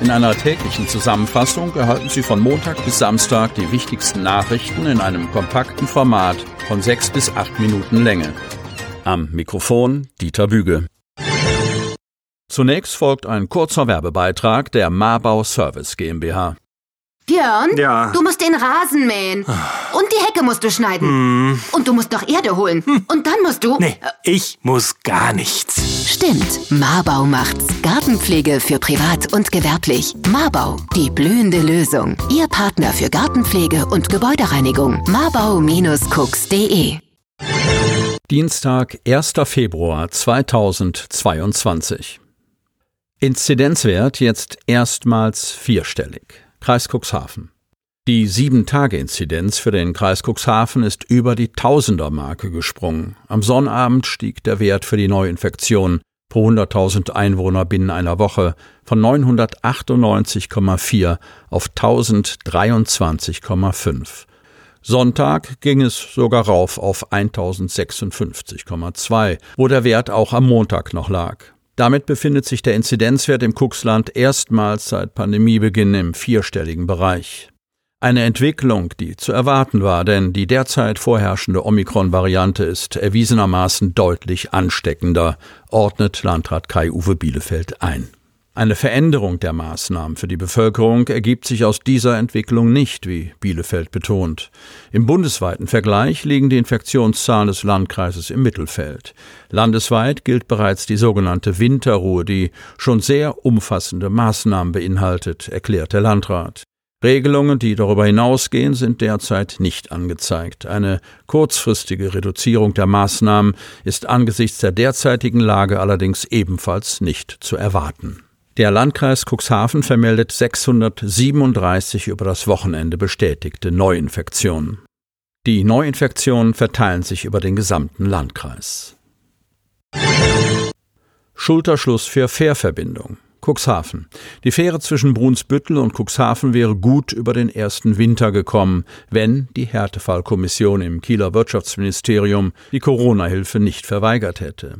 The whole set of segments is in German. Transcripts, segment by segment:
In einer täglichen Zusammenfassung erhalten Sie von Montag bis Samstag die wichtigsten Nachrichten in einem kompakten Format von sechs bis acht Minuten Länge. Am Mikrofon Dieter Büge. Zunächst folgt ein kurzer Werbebeitrag der Marbau Service GmbH. Björn, Ja. du musst den Rasen mähen. Und die Hecke musst du schneiden. Und du musst noch Erde holen. Und dann musst du. Nee, ich muss gar nichts. Stimmt, Marbau macht's. Gartenpflege für privat und gewerblich. Marbau, die blühende Lösung. Ihr Partner für Gartenpflege und Gebäudereinigung. Marbau-cooks.de Dienstag, 1. Februar 2022. Inzidenzwert jetzt erstmals vierstellig. Kreis Cuxhaven. Die 7-Tage-Inzidenz für den Kreis Cuxhaven ist über die Tausender-Marke gesprungen. Am Sonnabend stieg der Wert für die Neuinfektion pro 100.000 Einwohner binnen einer Woche von 998,4 auf 1023,5. Sonntag ging es sogar rauf auf 1056,2, wo der Wert auch am Montag noch lag. Damit befindet sich der Inzidenzwert im Cuxland erstmals seit Pandemiebeginn im vierstelligen Bereich. Eine Entwicklung, die zu erwarten war, denn die derzeit vorherrschende Omikron-Variante ist erwiesenermaßen deutlich ansteckender, ordnet Landrat Kai-Uwe Bielefeld ein. Eine Veränderung der Maßnahmen für die Bevölkerung ergibt sich aus dieser Entwicklung nicht, wie Bielefeld betont. Im bundesweiten Vergleich liegen die Infektionszahlen des Landkreises im Mittelfeld. Landesweit gilt bereits die sogenannte Winterruhe, die schon sehr umfassende Maßnahmen beinhaltet, erklärt der Landrat. Regelungen, die darüber hinausgehen, sind derzeit nicht angezeigt. Eine kurzfristige Reduzierung der Maßnahmen ist angesichts der derzeitigen Lage allerdings ebenfalls nicht zu erwarten. Der Landkreis Cuxhaven vermeldet 637 über das Wochenende bestätigte Neuinfektionen. Die Neuinfektionen verteilen sich über den gesamten Landkreis. Schulterschluss für Fährverbindung. Cuxhaven. Die Fähre zwischen Brunsbüttel und Cuxhaven wäre gut über den ersten Winter gekommen, wenn die Härtefallkommission im Kieler Wirtschaftsministerium die Corona-Hilfe nicht verweigert hätte.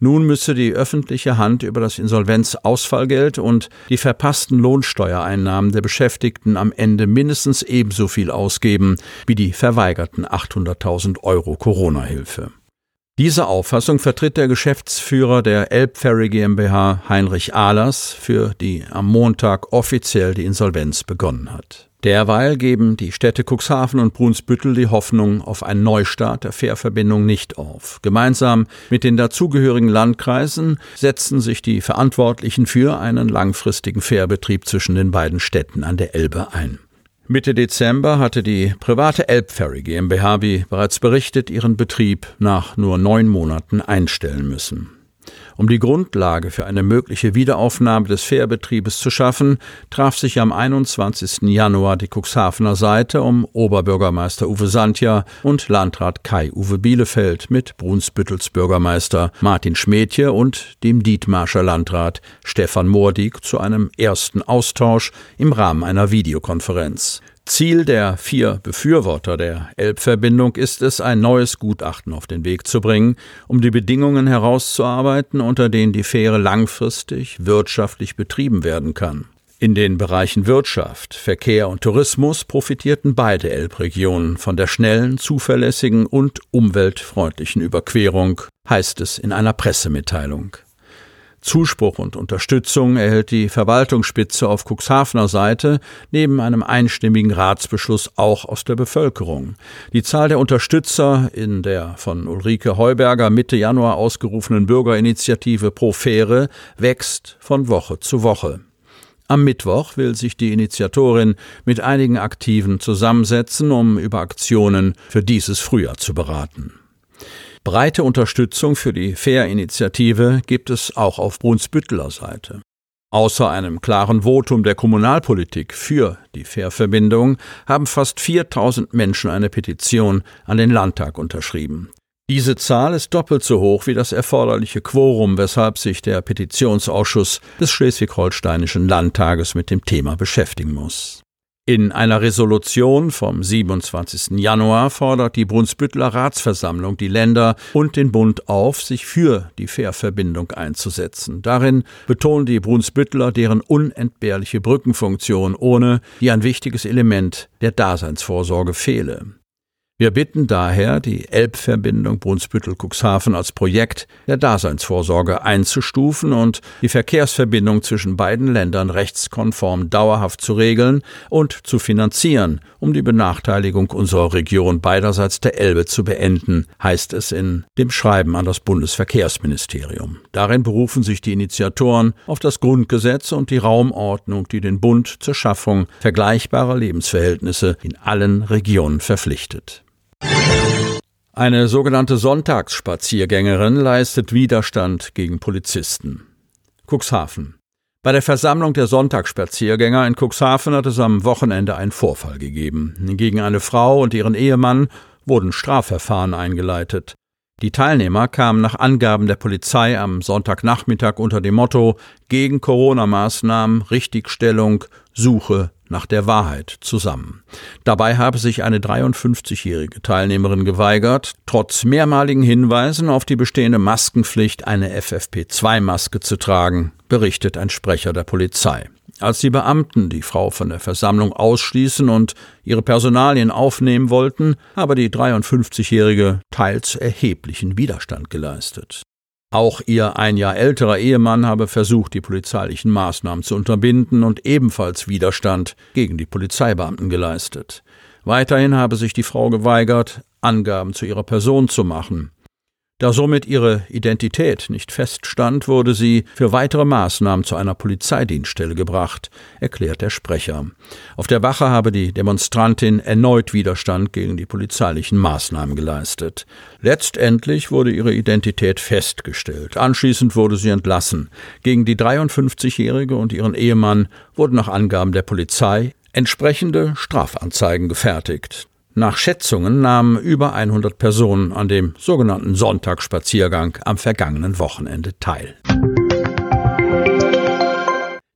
Nun müsse die öffentliche Hand über das Insolvenzausfallgeld und die verpassten Lohnsteuereinnahmen der Beschäftigten am Ende mindestens ebenso viel ausgeben wie die verweigerten 800.000 Euro Corona-Hilfe. Diese Auffassung vertritt der Geschäftsführer der Elbferry GmbH Heinrich Ahlers, für die am Montag offiziell die Insolvenz begonnen hat. Derweil geben die Städte Cuxhaven und Brunsbüttel die Hoffnung auf einen Neustart der Fährverbindung nicht auf. Gemeinsam mit den dazugehörigen Landkreisen setzen sich die Verantwortlichen für einen langfristigen Fährbetrieb zwischen den beiden Städten an der Elbe ein. Mitte Dezember hatte die private Elbferry GmbH, wie bereits berichtet, ihren Betrieb nach nur neun Monaten einstellen müssen. Um die Grundlage für eine mögliche Wiederaufnahme des Fährbetriebes zu schaffen, traf sich am 21. Januar die Cuxhavener Seite um Oberbürgermeister Uwe Santja und Landrat Kai-Uwe Bielefeld mit Brunsbüttels Bürgermeister Martin Schmedje und dem Dietmarscher Landrat Stefan Moordig zu einem ersten Austausch im Rahmen einer Videokonferenz. Ziel der vier Befürworter der Elbverbindung ist es, ein neues Gutachten auf den Weg zu bringen, um die Bedingungen herauszuarbeiten, unter denen die Fähre langfristig wirtschaftlich betrieben werden kann. In den Bereichen Wirtschaft, Verkehr und Tourismus profitierten beide Elbregionen von der schnellen, zuverlässigen und umweltfreundlichen Überquerung, heißt es in einer Pressemitteilung. Zuspruch und Unterstützung erhält die Verwaltungsspitze auf Cuxhavener Seite neben einem einstimmigen Ratsbeschluss auch aus der Bevölkerung. Die Zahl der Unterstützer in der von Ulrike Heuberger Mitte Januar ausgerufenen Bürgerinitiative Pro Fähre wächst von Woche zu Woche. Am Mittwoch will sich die Initiatorin mit einigen Aktiven zusammensetzen, um über Aktionen für dieses Frühjahr zu beraten. Breite Unterstützung für die Fair-Initiative gibt es auch auf Brunsbütteler Seite. Außer einem klaren Votum der Kommunalpolitik für die Fährverbindung haben fast 4000 Menschen eine Petition an den Landtag unterschrieben. Diese Zahl ist doppelt so hoch wie das erforderliche Quorum, weshalb sich der Petitionsausschuss des Schleswig-Holsteinischen Landtages mit dem Thema beschäftigen muss. In einer Resolution vom 27. Januar fordert die Brunsbütteler Ratsversammlung die Länder und den Bund auf, sich für die Fährverbindung einzusetzen. Darin betonen die Brunsbütteler deren unentbehrliche Brückenfunktion, ohne die ein wichtiges Element der Daseinsvorsorge fehle. Wir bitten daher, die Elbverbindung Brunsbüttel-Cuxhaven als Projekt der Daseinsvorsorge einzustufen und die Verkehrsverbindung zwischen beiden Ländern rechtskonform dauerhaft zu regeln und zu finanzieren, um die Benachteiligung unserer Region beiderseits der Elbe zu beenden, heißt es in dem Schreiben an das Bundesverkehrsministerium. Darin berufen sich die Initiatoren auf das Grundgesetz und die Raumordnung, die den Bund zur Schaffung vergleichbarer Lebensverhältnisse in allen Regionen verpflichtet. Eine sogenannte Sonntagsspaziergängerin leistet Widerstand gegen Polizisten. Cuxhaven. Bei der Versammlung der Sonntagsspaziergänger in Cuxhaven hat es am Wochenende einen Vorfall gegeben. Gegen eine Frau und ihren Ehemann wurden Strafverfahren eingeleitet. Die Teilnehmer kamen nach Angaben der Polizei am Sonntagnachmittag unter dem Motto gegen Corona-Maßnahmen, Richtigstellung, Suche nach der Wahrheit zusammen. Dabei habe sich eine 53-jährige Teilnehmerin geweigert, trotz mehrmaligen Hinweisen auf die bestehende Maskenpflicht eine FFP2-Maske zu tragen, berichtet ein Sprecher der Polizei. Als die Beamten die Frau von der Versammlung ausschließen und ihre Personalien aufnehmen wollten, habe die 53-Jährige teils erheblichen Widerstand geleistet. Auch ihr ein Jahr älterer Ehemann habe versucht, die polizeilichen Maßnahmen zu unterbinden und ebenfalls Widerstand gegen die Polizeibeamten geleistet. Weiterhin habe sich die Frau geweigert, Angaben zu ihrer Person zu machen. Da somit ihre Identität nicht feststand, wurde sie für weitere Maßnahmen zu einer Polizeidienststelle gebracht, erklärt der Sprecher. Auf der Wache habe die Demonstrantin erneut Widerstand gegen die polizeilichen Maßnahmen geleistet. Letztendlich wurde ihre Identität festgestellt. Anschließend wurde sie entlassen. Gegen die 53-Jährige und ihren Ehemann wurden nach Angaben der Polizei entsprechende Strafanzeigen gefertigt. Nach Schätzungen nahmen über 100 Personen an dem sogenannten Sonntagsspaziergang am vergangenen Wochenende teil.